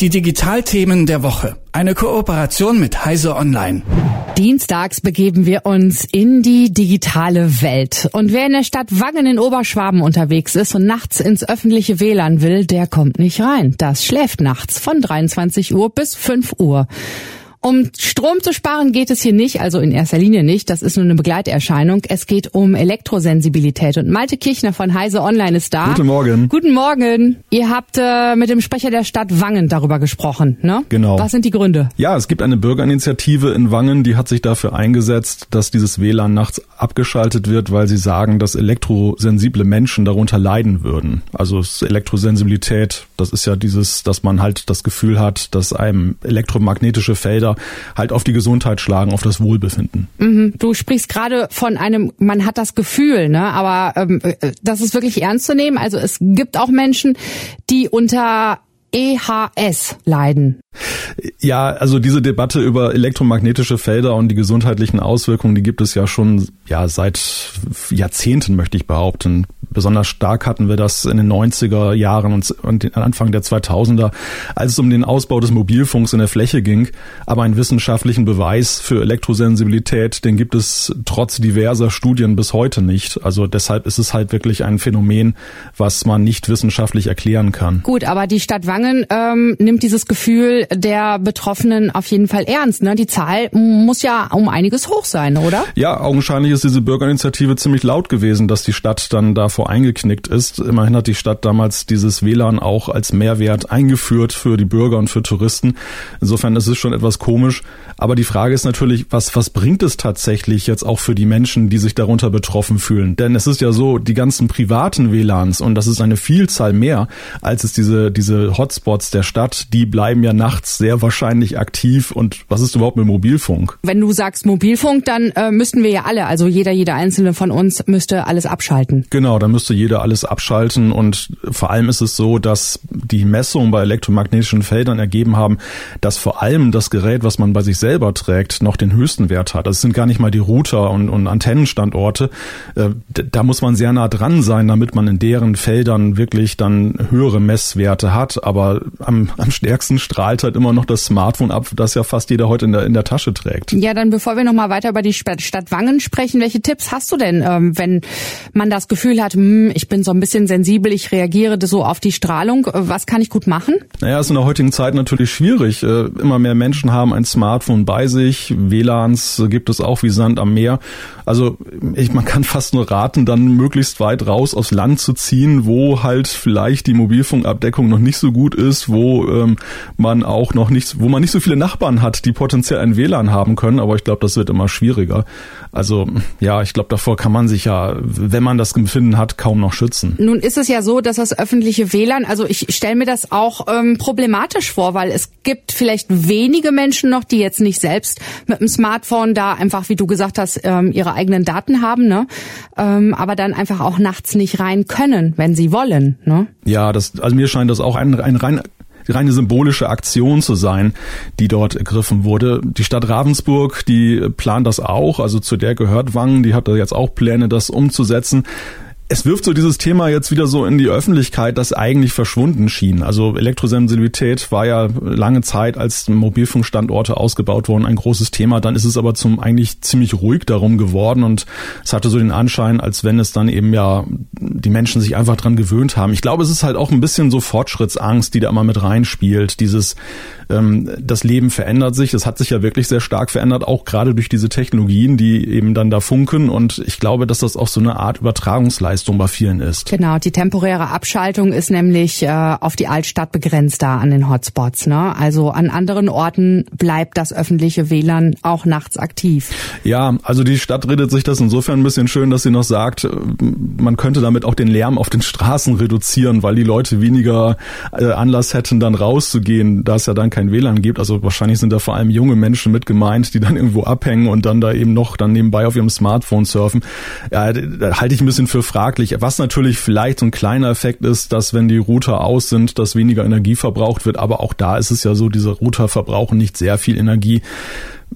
Die Digitalthemen der Woche. Eine Kooperation mit Heise Online. Dienstags begeben wir uns in die digitale Welt. Und wer in der Stadt Wangen in Oberschwaben unterwegs ist und nachts ins öffentliche WLAN will, der kommt nicht rein. Das schläft nachts von 23 Uhr bis 5 Uhr. Um Strom zu sparen geht es hier nicht, also in erster Linie nicht. Das ist nur eine Begleiterscheinung. Es geht um Elektrosensibilität. Und Malte Kirchner von Heise Online ist da. Guten Morgen. Guten Morgen. Ihr habt äh, mit dem Sprecher der Stadt Wangen darüber gesprochen, ne? Genau. Was sind die Gründe? Ja, es gibt eine Bürgerinitiative in Wangen, die hat sich dafür eingesetzt, dass dieses WLAN nachts abgeschaltet wird, weil sie sagen, dass elektrosensible Menschen darunter leiden würden. Also Elektrosensibilität, das ist ja dieses, dass man halt das Gefühl hat, dass einem elektromagnetische Felder Felder halt auf die Gesundheit schlagen, auf das Wohlbefinden. Mhm. Du sprichst gerade von einem, man hat das Gefühl, ne? aber ähm, äh, das ist wirklich ernst zu nehmen. Also es gibt auch Menschen, die unter EHS leiden. Ja, also diese Debatte über elektromagnetische Felder und die gesundheitlichen Auswirkungen, die gibt es ja schon ja seit Jahrzehnten, möchte ich behaupten. Besonders stark hatten wir das in den 90er Jahren und, und Anfang der 2000er, als es um den Ausbau des Mobilfunks in der Fläche ging. Aber einen wissenschaftlichen Beweis für Elektrosensibilität, den gibt es trotz diverser Studien bis heute nicht. Also deshalb ist es halt wirklich ein Phänomen, was man nicht wissenschaftlich erklären kann. Gut, aber die Stadt Wangen ähm, nimmt dieses Gefühl der Betroffenen auf jeden Fall ernst. Ne? Die Zahl muss ja um einiges hoch sein, oder? Ja, augenscheinlich ist diese Bürgerinitiative ziemlich laut gewesen, dass die Stadt dann davor eingeknickt ist. Immerhin hat die Stadt damals dieses WLAN auch als Mehrwert eingeführt für die Bürger und für Touristen. Insofern ist es schon etwas komisch. Aber die Frage ist natürlich, was, was bringt es tatsächlich jetzt auch für die Menschen, die sich darunter betroffen fühlen? Denn es ist ja so, die ganzen privaten WLANs, und das ist eine Vielzahl mehr, als es diese, diese Hotspots der Stadt, die bleiben ja nachts sehr wahrscheinlich aktiv. Und was ist überhaupt mit Mobilfunk? Wenn du sagst Mobilfunk, dann äh, müssten wir ja alle, also jeder, jeder einzelne von uns müsste alles abschalten. Genau, dann müsste jeder alles abschalten. Und vor allem ist es so, dass die Messungen bei elektromagnetischen Feldern ergeben haben, dass vor allem das Gerät, was man bei sich selber trägt, noch den höchsten Wert hat. Das sind gar nicht mal die Router und, und Antennenstandorte. Äh, da muss man sehr nah dran sein, damit man in deren Feldern wirklich dann höhere Messwerte hat. Aber am, am stärksten strahlt halt immer noch das Smartphone ab, das ja fast jeder heute in der, in der Tasche trägt. Ja, dann bevor wir nochmal weiter über die Stadt Wangen sprechen, welche Tipps hast du denn, ähm, wenn man das Gefühl hat, hm, ich bin so ein bisschen sensibel, ich reagiere so auf die Strahlung, was kann ich gut machen? Naja, ist in der heutigen Zeit natürlich schwierig. Äh, immer mehr Menschen haben ein Smartphone bei sich, WLANs gibt es auch wie Sand am Meer. Also ich, man kann fast nur raten, dann möglichst weit raus aufs Land zu ziehen, wo halt vielleicht die Mobilfunkabdeckung noch nicht so gut ist, wo ähm, man auch noch nicht, wo man nicht so viele Nachbarn hat, die potenziell ein WLAN haben können. Aber ich glaube, das wird immer schwieriger. Also ja, ich glaube, davor kann man sich ja, wenn man das Empfinden hat, kaum noch schützen. Nun ist es ja so, dass das öffentliche WLAN, also ich stelle mir das auch ähm, problematisch vor, weil es gibt vielleicht wenige Menschen noch, die jetzt nicht selbst mit dem Smartphone da einfach, wie du gesagt hast, ähm, ihre eigenen Daten haben, ne? Ähm, aber dann einfach auch nachts nicht rein können, wenn sie wollen. Ne? Ja, das, also mir scheint das auch ein, ein rein reine symbolische Aktion zu sein, die dort ergriffen wurde. Die Stadt Ravensburg, die plant das auch, also zu der gehört Wangen, die hat da jetzt auch Pläne, das umzusetzen es wirft so dieses Thema jetzt wieder so in die Öffentlichkeit, das eigentlich verschwunden schien. Also Elektrosensibilität war ja lange Zeit, als Mobilfunkstandorte ausgebaut wurden, ein großes Thema. Dann ist es aber zum eigentlich ziemlich ruhig darum geworden und es hatte so den Anschein, als wenn es dann eben ja die Menschen sich einfach dran gewöhnt haben. Ich glaube, es ist halt auch ein bisschen so Fortschrittsangst, die da immer mit reinspielt. Dieses ähm, das Leben verändert sich. Es hat sich ja wirklich sehr stark verändert, auch gerade durch diese Technologien, die eben dann da funken. Und ich glaube, dass das auch so eine Art Übertragungsleistung Leistung bei vielen ist. Genau, die temporäre Abschaltung ist nämlich äh, auf die Altstadt begrenzt da an den Hotspots. Ne? Also an anderen Orten bleibt das öffentliche WLAN auch nachts aktiv. Ja, also die Stadt redet sich das insofern ein bisschen schön, dass sie noch sagt, äh, man könnte damit auch den Lärm auf den Straßen reduzieren, weil die Leute weniger äh, Anlass hätten, dann rauszugehen, da es ja dann kein WLAN gibt. Also wahrscheinlich sind da vor allem junge Menschen mit gemeint, die dann irgendwo abhängen und dann da eben noch dann nebenbei auf ihrem Smartphone surfen. Ja, da halte ich ein bisschen für fraglich fraglich. Was natürlich vielleicht so ein kleiner Effekt ist, dass wenn die Router aus sind, dass weniger Energie verbraucht wird. Aber auch da ist es ja so, diese Router verbrauchen nicht sehr viel Energie.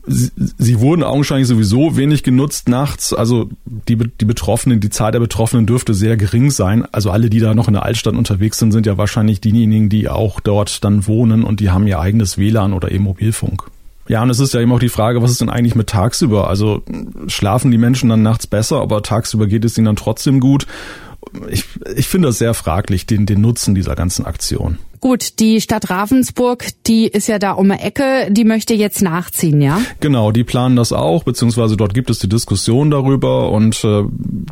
Sie, sie wurden augenscheinlich sowieso wenig genutzt nachts. Also die, die Betroffenen, die Zahl der Betroffenen dürfte sehr gering sein. Also alle, die da noch in der Altstadt unterwegs sind, sind ja wahrscheinlich diejenigen, die auch dort dann wohnen und die haben ihr eigenes WLAN oder eben Mobilfunk. Ja, und es ist ja eben auch die Frage, was ist denn eigentlich mit tagsüber? Also schlafen die Menschen dann nachts besser, aber tagsüber geht es ihnen dann trotzdem gut? Ich, ich finde das sehr fraglich, den, den Nutzen dieser ganzen Aktion. Gut, die Stadt Ravensburg, die ist ja da um die Ecke, die möchte jetzt nachziehen, ja? Genau, die planen das auch, beziehungsweise dort gibt es die Diskussion darüber und äh,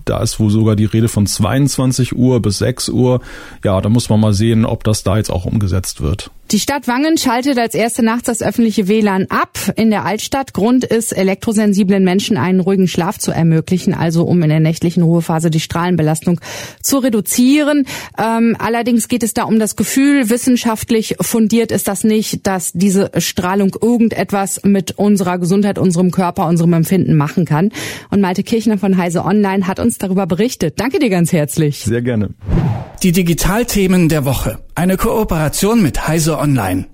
da ist wohl sogar die Rede von 22 Uhr bis 6 Uhr. Ja, da muss man mal sehen, ob das da jetzt auch umgesetzt wird. Die Stadt Wangen schaltet als erste nachts das öffentliche WLAN ab in der Altstadt. Grund ist, elektrosensiblen Menschen einen ruhigen Schlaf zu ermöglichen, also um in der nächtlichen Ruhephase die Strahlenbelastung zu reduzieren. Ähm, allerdings geht es da um das Gefühl, wissenschaftlich fundiert ist das nicht, dass diese Strahlung irgendetwas mit unserer Gesundheit, unserem Körper, unserem Empfinden machen kann. Und Malte Kirchner von Heise Online hat uns darüber berichtet. Danke dir ganz herzlich. Sehr gerne. Die Digitalthemen der Woche. Eine Kooperation mit Heise Online.